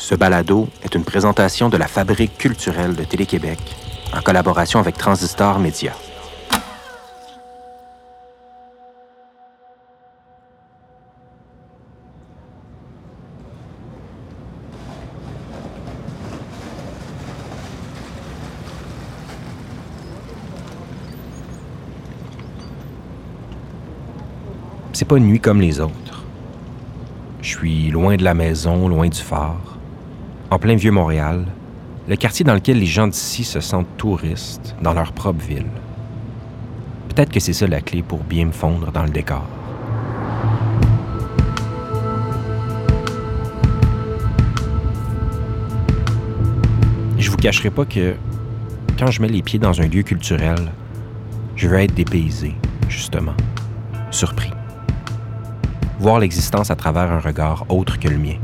Ce balado est une présentation de la Fabrique culturelle de Télé-Québec en collaboration avec Transistor Média. C'est pas une nuit comme les autres. Je suis loin de la maison, loin du phare, en plein vieux Montréal, le quartier dans lequel les gens d'ici se sentent touristes dans leur propre ville. Peut-être que c'est ça la clé pour bien me fondre dans le décor. Je vous cacherai pas que quand je mets les pieds dans un lieu culturel, je veux être dépaysé, justement, surpris. Voir l'existence à travers un regard autre que le mien.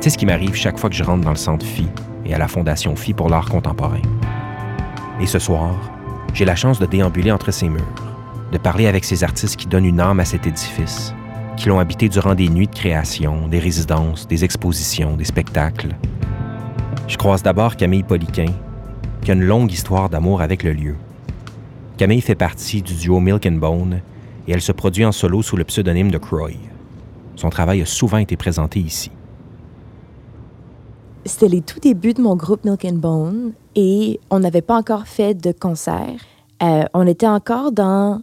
C'est ce qui m'arrive chaque fois que je rentre dans le centre Phi et à la Fondation Phi pour l'art contemporain? Et ce soir, j'ai la chance de déambuler entre ces murs, de parler avec ces artistes qui donnent une âme à cet édifice, qui l'ont habité durant des nuits de création, des résidences, des expositions, des spectacles. Je croise d'abord Camille Poliquin, qui a une longue histoire d'amour avec le lieu. Camille fait partie du duo Milk and Bone et elle se produit en solo sous le pseudonyme de Croy. Son travail a souvent été présenté ici. C'était les tout débuts de mon groupe Milk and Bone et on n'avait pas encore fait de concert. Euh, on était encore dans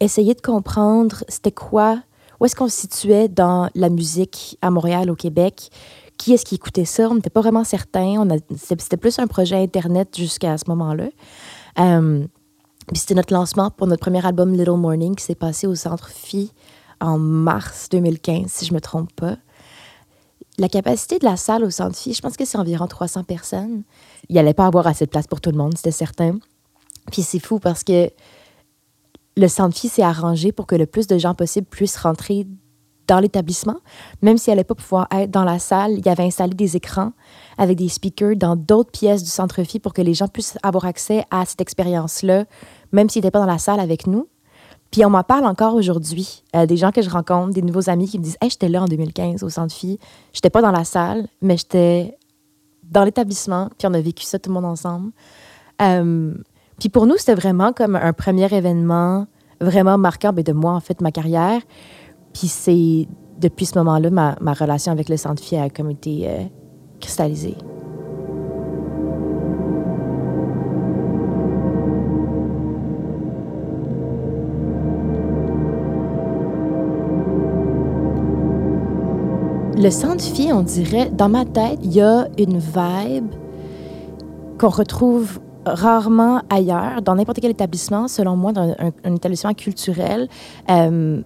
essayer de comprendre c'était quoi, où est-ce qu'on se situait dans la musique à Montréal, au Québec, qui est-ce qui écoutait ça. On n'était pas vraiment certain. C'était plus un projet Internet jusqu'à ce moment-là. Euh, puis c'était notre lancement pour notre premier album Little Morning qui s'est passé au Centre Phi en mars 2015, si je me trompe pas. La capacité de la salle au Centre Phi, je pense que c'est environ 300 personnes. Il n'y allait pas avoir assez de place pour tout le monde, c'était certain. Puis c'est fou parce que le Centre Phi s'est arrangé pour que le plus de gens possible puissent rentrer dans l'établissement. Même s'ils n'allaient pas pouvoir être dans la salle, il y avait installé des écrans avec des speakers dans d'autres pièces du Centre Phi pour que les gens puissent avoir accès à cette expérience-là, même s'ils n'étaient pas dans la salle avec nous. Puis on m'en parle encore aujourd'hui. Euh, des gens que je rencontre, des nouveaux amis qui me disent Hey, j'étais là en 2015 au Centre Phi. J'étais pas dans la salle, mais j'étais dans l'établissement. Puis on a vécu ça tout le monde ensemble. Euh, puis pour nous, c'était vraiment comme un premier événement vraiment marquant ben, de moi, en fait, ma carrière. Puis c'est depuis ce moment-là, ma, ma, relation avec le Centre Phi a comme été euh, cristallisée. Le Phi, on dirait, dans ma tête, il y a une vibe qu'on retrouve rarement ailleurs, dans n'importe quel établissement, selon moi, dans un, établissement culturel. Euh,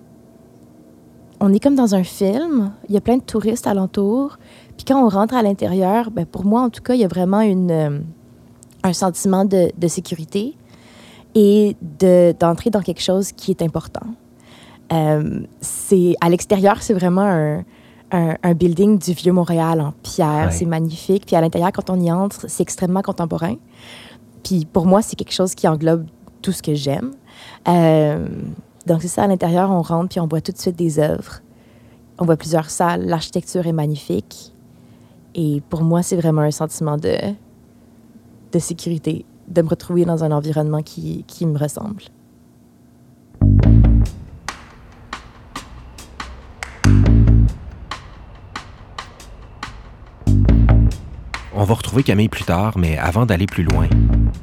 on est comme dans un film, il y a plein de touristes alentour. Puis quand on rentre à l'intérieur, ben pour moi, en tout cas, il y a vraiment une, euh, un sentiment de, de sécurité et d'entrer dans quelque chose qui est important. Euh, c'est à l'extérieur, c'est vraiment un, un, building du vieux Montréal en pierre. C'est magnifique. Puis à l'intérieur, quand on y entre, c'est extrêmement contemporain. Puis pour moi, c'est quelque chose qui englobe tout ce que j'aime. Euh, donc c'est ça, à l'intérieur, on rentre, puis on voit tout de suite des œuvres. On voit plusieurs salles. L'architecture est magnifique. Et pour moi, c'est vraiment un sentiment de, de sécurité, de me retrouver dans un environnement qui, qui me ressemble. On va retrouver Camille plus tard, mais avant d'aller plus loin,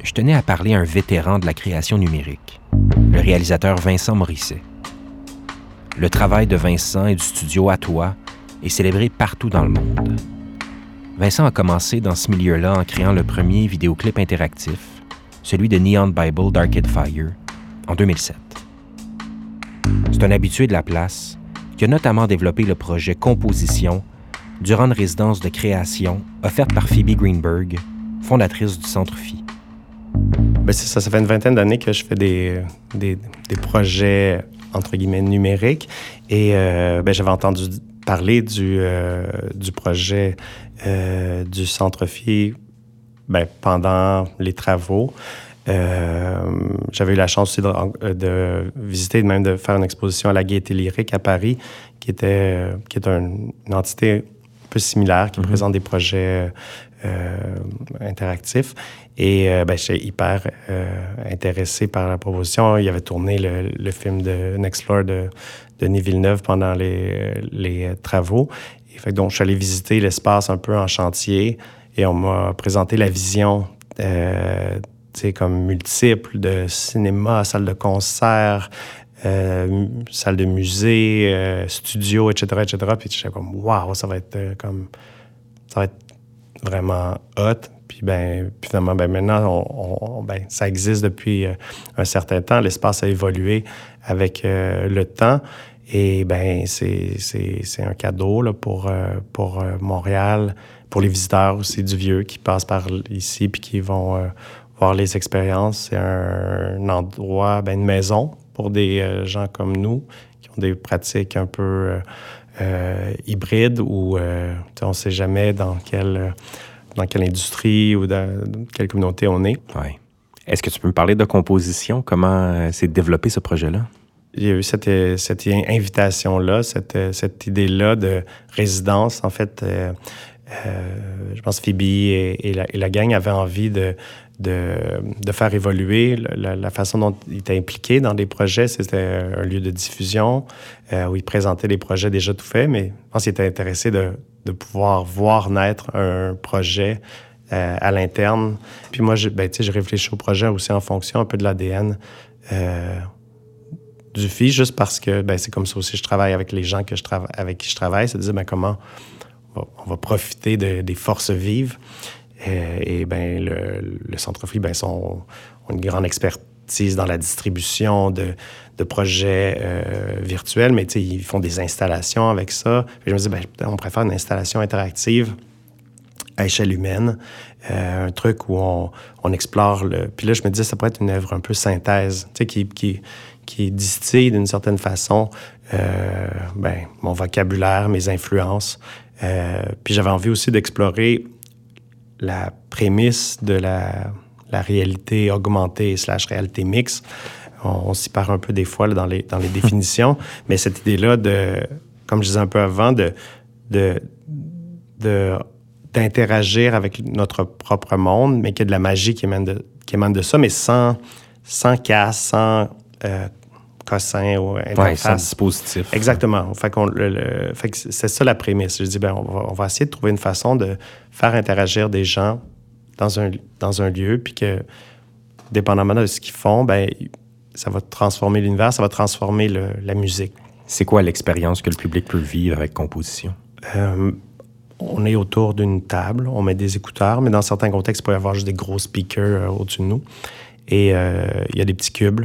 je tenais à parler à un vétéran de la création numérique, le réalisateur Vincent Morisset. Le travail de Vincent et du studio À est célébré partout dans le monde. Vincent a commencé dans ce milieu-là en créant le premier vidéoclip interactif, celui de Neon Bible d'Arcade Fire, en 2007. C'est un habitué de la place qui a notamment développé le projet Composition durant une résidence de création offerte par Phoebe Greenberg, fondatrice du Centre Phi. Ben ça, fait une vingtaine d'années que je fais des, projets, entre guillemets, numériques. Et euh, ben, j'avais entendu parler du, euh, projet euh, du Centre Phi ben, pendant les travaux. j'avais eu la chance aussi de, de, visiter, même de faire une exposition à la Gaieté Lyrique à Paris, qui, était, qui est une entité peu similaires qui Mhm. présentent des projets euh, interactifs. Et euh, ben, j'étais hyper euh, intéressé par la proposition. Il avait tourné le, le film de Next Floor de Denis Villeneuve pendant les, les travaux. Et fait donc, je suis allé visiter l'espace un peu en chantier et on m'a présenté la vision euh, tu sais, comme multiple de cinéma, salle de concert, euh, salle de musée, euh, studio, etc., etc. Puis j'étais comme, waouh, ça va être euh, comme, ça va être vraiment hot. Puis ben, finalement, ben maintenant, ben, ça existe depuis euh, un certain temps. L'espace a évolué avec le temps. Et ben, c'est, un cadeau là, pour, pour Montréal, pour les visiteurs aussi du Vieux qui passent par ici puis qui vont voir les expériences. C'est un, un endroit, ben, une maison pour des euh, gens comme nous qui ont des pratiques un peu euh, euh, hybrides sais, on ne sait jamais dans quelle, dans quelle industrie ou dans quelle communauté on est. Ouais. Est-ce que tu peux me parler de composition? Comment s'est développé ce projet-là? Il y a eu cette, cette invitation-là, cette, cette idée-là de résidence. En fait, euh, euh, je pense que Phoebe et, et la, et la gang avaient envie de, de, de faire évoluer la, la façon dont ils étaient impliqués dans des projets. C'était un lieu de diffusion euh, où ils présentaient des projets déjà tout faits, mais je pense qu'ils étaient intéressés de, de pouvoir voir naître un projet euh, à l'interne. Puis moi, je, ben, je réfléchis au projet aussi en fonction un peu de l'ADN euh, du FI, juste parce que ben, c'est comme ça aussi je travaille avec les gens que je avec qui je travaille. C'est de dire ben, comment on va, profiter de- des forces vives. Euh, et ben, le, le Centre FI, ben, sont, ont une grande expertise dans la distribution de, projets euh, virtuels, mais ils font des installations avec ça. Puis je me dis, ben, on préfère une installation interactive à échelle humaine, euh, un truc où on, on explore le... Puis là, je me disais, ça pourrait être une œuvre un peu synthèse, qui, qui, qui distille d'une certaine façon ben, mon vocabulaire, mes influences. Puis j'avais envie aussi d'explorer la prémisse de la, la réalité augmentée slash réalité mixte. On, on s'y part un peu des fois là, dans, les, dans les définitions, mais cette idée-là de, comme je disais un peu avant, de, de, de d'interagir avec notre propre monde, mais qu'il y a de la magie qui émane de, qui émane de ça, mais sans, sans casse, sans euh, cossin ou interface. dispositif. Exactement. Fait, qu'on, le, le- fait que c'est ça la prémisse. Je dis, ben, on va, on va essayer de trouver une façon de faire interagir des gens dans un, dans un lieu, puis que, dépendamment de ce qu'ils font, ben, ça va transformer l'univers, ça va transformer le- la musique. C'est quoi l'expérience que le public peut vivre avec composition? Euh, on est autour d'une table, on met des écouteurs, mais dans certains contextes, il peut y avoir juste des gros speakers euh, au-dessus de nous. Et euh, il y a des petits cubes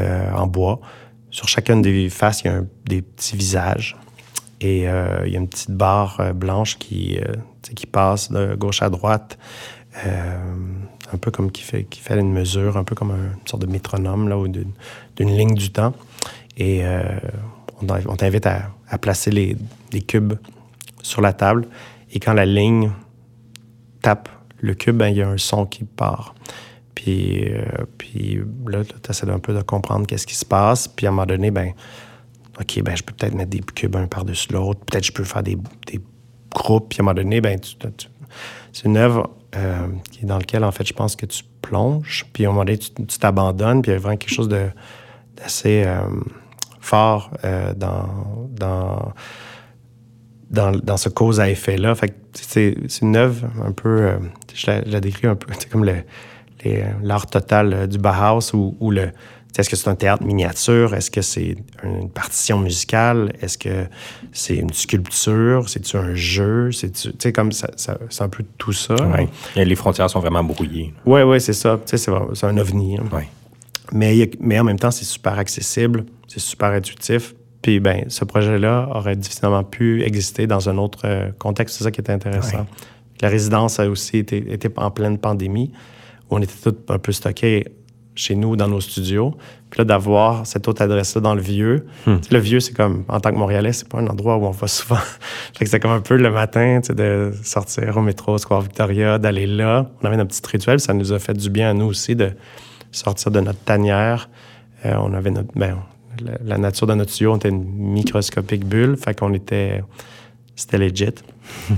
euh, en bois. Sur chacune des faces, il y a des petits visages. Et euh, il y a une petite barre euh, blanche qui, euh, qui passe de gauche à droite, un peu comme qui fait, qui fait une mesure, un peu comme un- une sorte de métronome là, ou d'une ligne du temps. Et on, t'invite à, placer les, cubes sur la table. Et quand la ligne tape le cube, ben, il y a un son qui part. Puis, euh, là, tu essaies un peu de comprendre qu'est-ce qui se passe. Puis à un moment donné, ben, OK, ben, je peux peut-être mettre des cubes un par-dessus l'autre. Peut-être je peux faire des, des groupes. Puis à un moment donné, ben, c'est une œuvre euh, dans laquelle, en fait, je pense que tu plonges. Puis à un moment donné, tu t'abandonnes. Puis il y a vraiment quelque chose d'assez euh, fort euh, dans, dans, dans, ce cause à effet-là. Fait c'est une œuvre un peu, euh, je, la, je la décris un peu, c'est comme le, les- l'art total euh, du Bauhaus ou, ou le, est-ce que c'est un théâtre miniature? Est-ce que c'est une partition musicale? Est-ce que c'est une sculpture? C'est-tu un jeu? Sais, comme ça, ça- c'est un peu tout ça. Ouais. Et Les frontières sont vraiment brouillées. Oui, oui, c'est ça. C'est, c'est un ovni. hein. Ouais. Mais, mais en même temps, c'est super accessible, c'est super intuitif. Puis, ben, ce projet-là aurait difficilement pu exister dans un autre euh, contexte. C'est ça qui était intéressant. Ouais. La résidence a aussi été, été en pleine pandémie, on était tous un peu stockés chez nous, dans nos studios. Puis là, d'avoir cette autre adresse-là dans le Vieux. Hmm. Le Vieux, c'est comme, en tant que Montréalais, c'est pas un endroit où on va souvent. fait que c'est comme un peu le matin, tu sais, de sortir au métro, Square Victoria, d'aller là. On avait notre petit rituel, ça nous a fait du bien à nous aussi de sortir de notre tanière. Euh, on avait notre, ben, la, la nature de notre studio, on était une microscopique bulle, fait qu'on était c'était legit.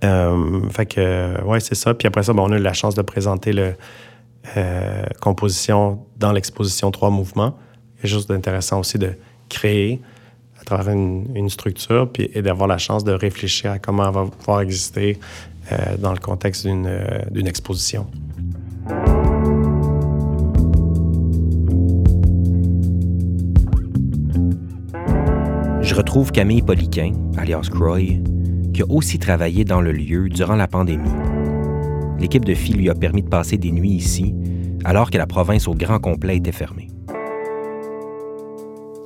fait que, ouais, c'est ça. Puis après ça, on a eu la chance de présenter le composition dans l'exposition Trois Mouvements. Quelque chose d'intéressant aussi de créer à travers une, structure puis, et d'avoir la chance de réfléchir à comment elle va pouvoir exister dans le contexte d'une exposition. je retrouve Camille Poliquin, alias Croy, a aussi travaillé dans le lieu durant la pandémie. L'équipe de filles lui a permis de passer des nuits ici, alors que la province au grand complet était fermée.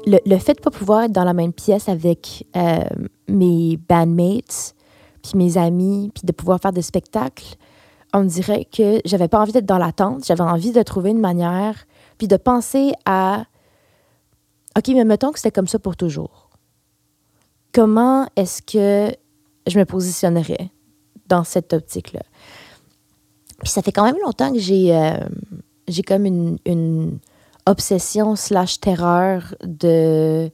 Le, fait de ne pas pouvoir être dans la même pièce avec euh, mes bandmates, puis mes amis, puis de pouvoir faire des spectacles, on dirait que j'avais pas envie d'être dans l'attente, j'avais envie de trouver une manière, puis de penser à OK, mais mettons que c'était comme ça pour toujours comment est-ce que je me positionnerais dans cette optique-là? Puis ça fait quand même longtemps que j'ai euh, comme une, obsession slash terreur de,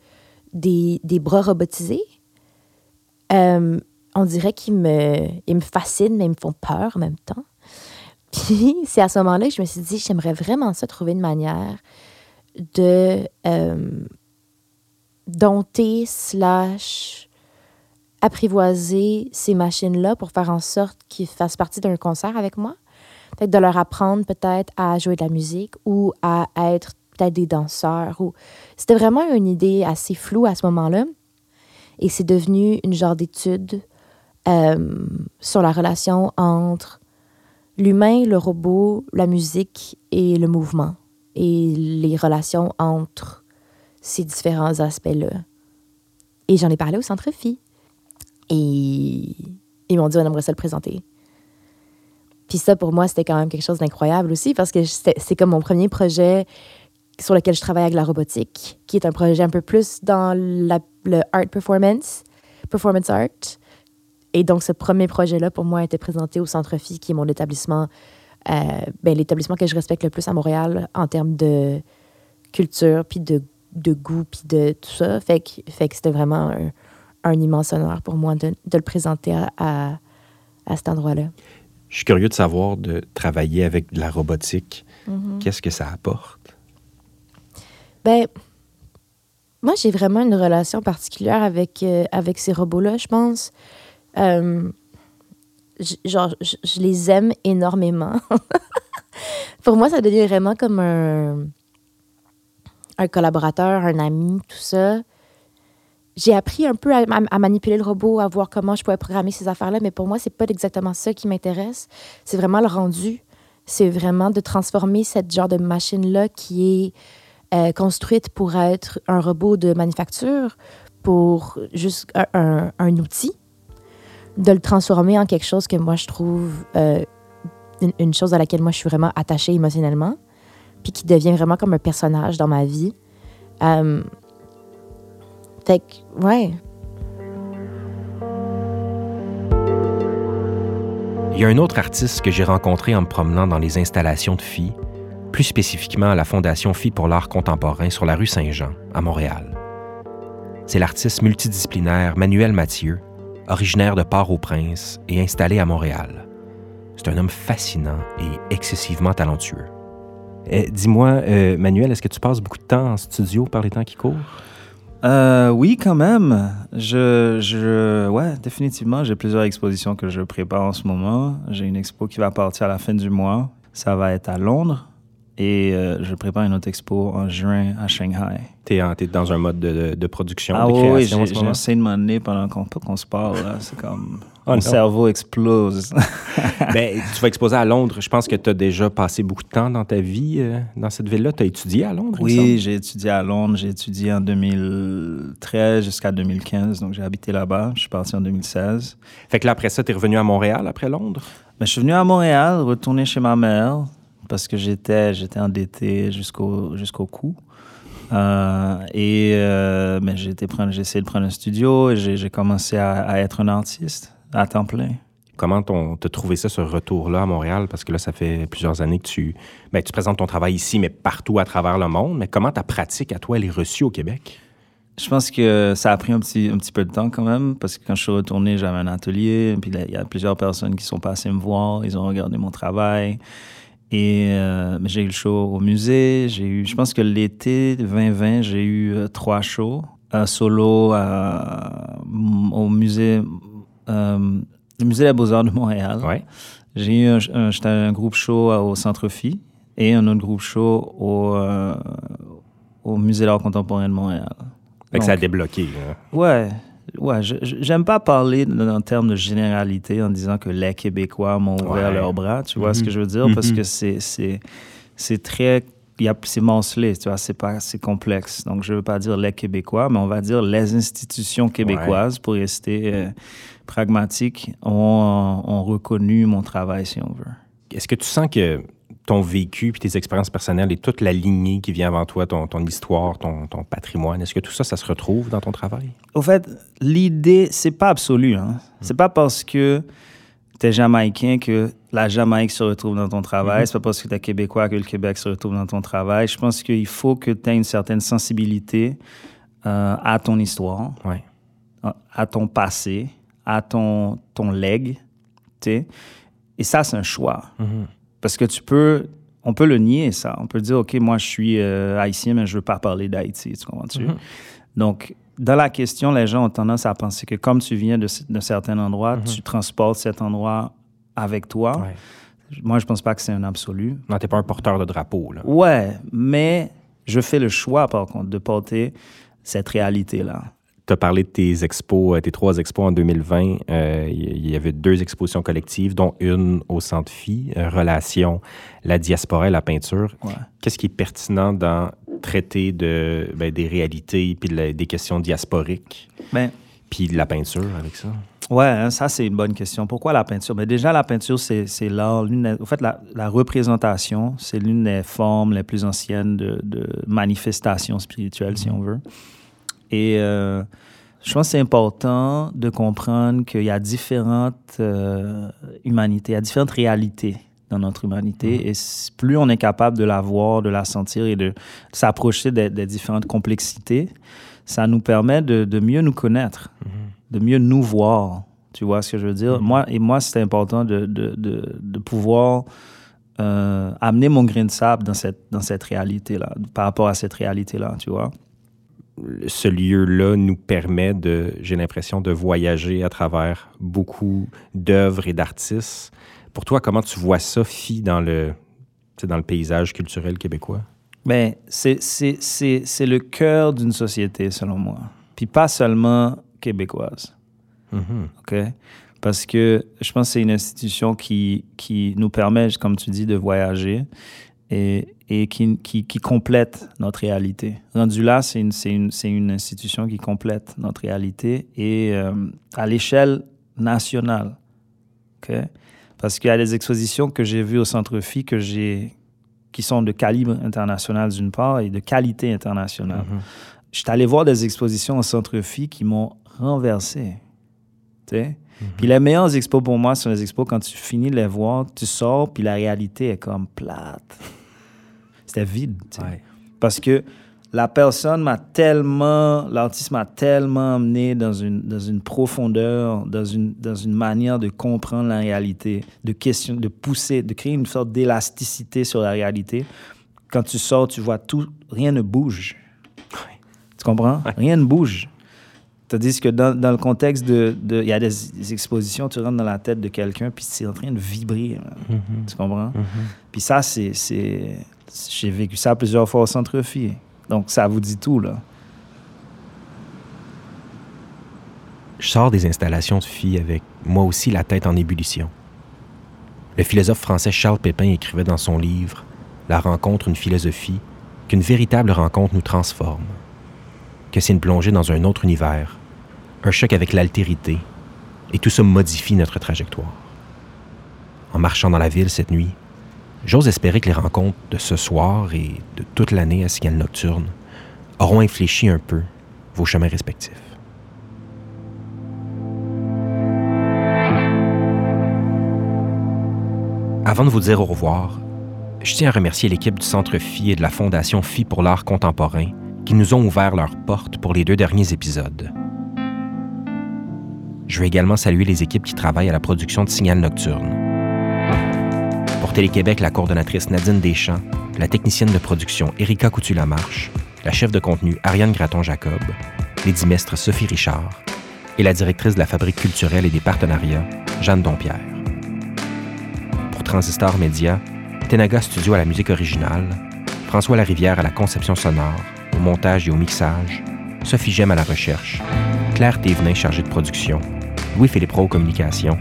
des, bras robotisés. Euh, on dirait qu'ils me, ils me fascinent, mais ils me font peur en même temps. Puis c'est à ce moment-là que je me suis dit, j'aimerais vraiment ça trouver une manière de euh, dompter slash apprivoiser ces machines-là pour faire en sorte qu'ils fassent partie d'un concert avec moi. Peut-être de leur apprendre peut-être à jouer de la musique ou à être peut-être des danseurs. C'était vraiment une idée assez floue à ce moment-là. Et c'est devenu une genre d'étude euh, sur la relation entre l'humain, le robot, la musique et le mouvement. Et les relations entre ces différents aspects-là. Et j'en ai parlé au Centre Phi. Et ils m'ont dit, on aimerait ça le présenter. Puis ça, pour moi, c'était quand même quelque chose d'incroyable aussi, parce que c'est comme mon premier projet sur lequel je travaille avec la robotique, qui est un projet un peu plus dans le art performance, performance art. Et donc, ce premier projet-là, pour moi, a été présenté au Centre Phi, qui est mon établissement, euh, ben, l'établissement que je respecte le plus à Montréal en termes de culture, puis de de goût, puis de tout ça. Fait que, fait que c'était vraiment un, un, immense honneur pour moi de, de le présenter à, à, à cet endroit-là. Je suis curieux de savoir de travailler avec de la robotique. Mm-hmm. Qu'est-ce que ça apporte? Ben, moi, j'ai vraiment une relation particulière avec, euh, avec ces robots-là, je pense. Euh, genre, je les aime énormément. Pour moi, ça devient vraiment comme un, un collaborateur, un ami, tout ça. J'ai appris un peu à, manipuler le robot, à voir comment je pouvais programmer ces affaires-là, mais pour moi, c'est pas exactement ça qui m'intéresse. C'est vraiment le rendu. C'est vraiment de transformer cette genre de machine-là qui est euh, construite pour être un robot de manufacture, pour juste un, outil, de le transformer en quelque chose que moi, je trouve euh, une, chose à laquelle moi, je suis vraiment attachée émotionnellement puis qui devient vraiment comme un personnage dans ma vie. Euh, fait que, ouais. Il y a un autre artiste que j'ai rencontré en me promenant dans les installations de filles, plus spécifiquement à la Fondation Filles pour l'art contemporain sur la rue Saint-Jean, à Montréal. C'est l'artiste multidisciplinaire Manuel Mathieu, originaire de Port-au-Prince et installé à Montréal. C'est un homme fascinant et excessivement talentueux. Eh, dis-moi, euh, Manuel, est-ce que tu passes beaucoup de temps en studio par les temps qui courent? Euh, oui, quand même. Je, je, ouais, définitivement, j'ai plusieurs expositions que je prépare en ce moment. J'ai une expo qui va partir à la fin du mois. Ça va être à Londres. Et euh, je prépare une autre expo en juin à Shanghai. Tu es, dans un mode de, de production, ah, de création oui, j'essaie de m'amener pendant qu'on se parle. C'est comme... Oh, mon cerveau explose. ben, tu vas exposer à Londres. Je pense que tu as déjà passé beaucoup de temps dans ta vie euh, dans cette ville-là. Tu as étudié à Londres? Oui, j'ai étudié à Londres. J'ai étudié en 2013 jusqu'à 2015. Donc, j'ai habité là-bas. Je suis parti en 2016. Fait que là, après ça, tu es revenu à Montréal après Londres? Ben, je suis venu à Montréal, retourner chez ma mère parce que j'étais, j'étais endetté jusqu'au, jusqu'au cou. Euh, et euh, ben, j'ai, essayé de prendre un studio et j'ai, commencé à, être un artiste à temps plein. Comment on t'a trouvé ça, ce retour-là à Montréal? Parce que là, ça fait plusieurs années que tu, ben, tu présentes ton travail ici, mais partout à travers le monde. Mais comment ta pratique à toi, elle est reçue au Québec? Je pense que ça a pris un petit, un petit peu de temps quand même, parce que quand je suis retourné, j'avais un atelier, puis il y a plusieurs personnes qui sont passées me voir, ils ont regardé mon travail. Et euh, j'ai eu le show au musée. J'ai eu, je pense que l'été 2020, j'ai eu euh, trois shows. Un solo au musée, euh, le musée des Beaux-Arts de Montréal. Ouais. J'ai eu un, un, j'étais un groupe show au Centre Phi et un autre groupe show au, au musée d'art contemporain de Montréal. Fait que ça a débloqué. Là. Ouais. Ouais, j'aime pas parler en termes de généralité en disant que les Québécois m'ont ouvert Ouais. leurs bras, tu vois ce que je veux dire? Mhm. Parce que c'est c'est c'est très c'est morcelé, tu vois, c'est pas c'est complexe. Donc je veux pas dire les Québécois, mais on va dire les institutions québécoises pour rester euh, pragmatique ont, ont reconnu mon travail si on veut. Est-ce que tu sens que ton vécu puis tes expériences personnelles et toute la lignée qui vient avant toi, ton, ton histoire, ton, ton patrimoine, est-ce que tout ça, ça se retrouve dans ton travail? Au fait, l'idée, c'est pas absolu. Hein? C'est pas parce que tu es jamaïcain que la Jamaïque se retrouve dans ton travail. C'est pas parce que tu es québécois que le Québec se retrouve dans ton travail. Je pense qu'il faut que tu aies une certaine sensibilité euh, à ton histoire, Ouais. à- ton passé, à ton, ton leg. Et ça, c'est un choix. Parce que tu peux, on peut le nier, ça. On peut dire, OK, moi, je suis euh, haïtien, mais je veux pas parler d'Haïti. Tu comprends-tu? Donc, dans la question, les gens ont tendance à penser que comme tu viens d'un certain endroit, tu transportes cet endroit avec toi. Ouais. Moi, je pense pas que c'est un absolu. Non, t'es pas un porteur de drapeau, là. Ouais, mais je fais le choix, par contre, de porter cette réalité-là. Tu as parlé de tes expos, euh, tes trois expos en 2020. Euh, Il y avait deux expositions collectives, dont une au Centre Phi, euh, Relations, la diaspora et la peinture. Ouais. Qu'est-ce qui est pertinent dans traiter de, ben, des réalités puis de des questions diasporiques Ben, puis de la peinture avec ça? Ouais, hein, ça c'est une bonne question. Pourquoi la peinture? Mais déjà, la peinture, c'est c'est l'art. l'une En fait, la, la représentation, c'est l'une des formes les plus anciennes de, de manifestation spirituelle, si on veut. Et euh, je pense que c'est important de comprendre qu'il y a différentes euh, humanités, il y a différentes réalités dans notre humanité. Et s- plus on est capable de la voir, de la sentir et de s'approcher des, des différentes complexités, ça nous permet de, de mieux nous connaître, de mieux nous voir. Tu vois ce que je veux dire? Moi, et moi, c'est important de, de, de, de pouvoir euh, amener mon grain de sable dans cette, dans cette réalité-là, par rapport à cette réalité-là, tu vois? Ce lieu-là nous permet de, j'ai l'impression, de voyager à travers beaucoup d'œuvres et d'artistes. Pour toi, comment tu vois ça, Phi, dans le, dans le paysage culturel québécois? Mais c'est, c'est, c'est, c'est le cœur d'une société, selon moi. Puis pas seulement québécoise. OK? Parce que je pense que c'est une institution qui, qui nous permet, comme tu dis, de voyager et, et qui, qui, qui complète notre réalité. Rendu là, c'est une, institution qui complète notre réalité et euh, à l'échelle nationale. OK? Parce qu'il y a des expositions que j'ai vues au Centre Phi que j'ai, qui sont de calibre international d'une part et de qualité internationale. Je suis allé voir des expositions au Centre Phi qui m'ont renversé. Tu sais? Puis les meilleures expos pour moi sont les expos quand tu finis de les voir, tu sors, puis la réalité est comme plate. C'était vide. Parce que la personne m'a tellement, l'artiste m'a tellement amené dans une, dans une profondeur, dans une, dans une manière de comprendre la réalité, de question, de pousser, de créer une sorte d'élasticité sur la réalité. Quand tu sors, tu vois tout, rien ne bouge. Tu comprends? Rien ne bouge. Tandis que dans, dans le contexte de... de- Il y a des, des expositions, tu rentres dans la tête de quelqu'un, puis c'est en train de vibrer. man. Tu comprends? Puis ça, c'est... J'ai vécu ça plusieurs fois au centre Phi. Donc, ça vous dit tout, là. Je sors des installations de Phi avec moi aussi la tête en ébullition. Le philosophe français Charles Pépin écrivait dans son livre La rencontre, une philosophie, qu'une véritable rencontre nous transforme, que c'est une plongée dans un autre univers, un choc avec l'altérité, et tout ça modifie notre trajectoire. En marchant dans la ville cette nuit, j'ose espérer que les rencontres de ce soir et de toute l'année à Cigale Nocturne auront infléchi un peu vos chemins respectifs. Avant de vous dire au revoir, je tiens à remercier l'équipe du Centre Phi et de la Fondation Phi pour l'art contemporain qui nous ont ouvert leurs portes pour les deux derniers épisodes. Je veux également saluer les équipes qui travaillent à la production de Signal Nocturne. Télé-Québec, la coordonnatrice Nadine Deschamps, la technicienne de production Erika Coutu-Lamarche, la chef de contenu Ariane Graton-Jacob, les dimestres Sophie Richard et la directrice de la Fabrique culturelle et des partenariats, Jeanne Dompierre. Pour Transistor Média, Tenaga Studio à la musique originale, François Larivière à la conception sonore, au montage et au mixage, Sophie Gem à la recherche, Claire Thévenin chargée de production, Louis-Philippe Rowe communication,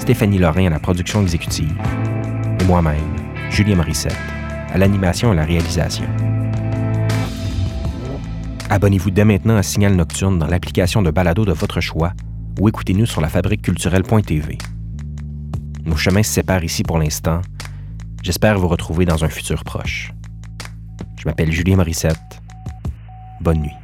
Stéphanie Lorrain à la production exécutive, moi-même, Julien Morissette, à l'animation et à la réalisation. Abonnez-vous dès maintenant à Signal Nocturne dans l'application de balado de votre choix ou écoutez-nous sur la fabriqueculturelle.tv. Nos chemins se séparent ici pour l'instant. J'espère vous retrouver dans un futur proche. Je m'appelle Julien Morissette. Bonne nuit.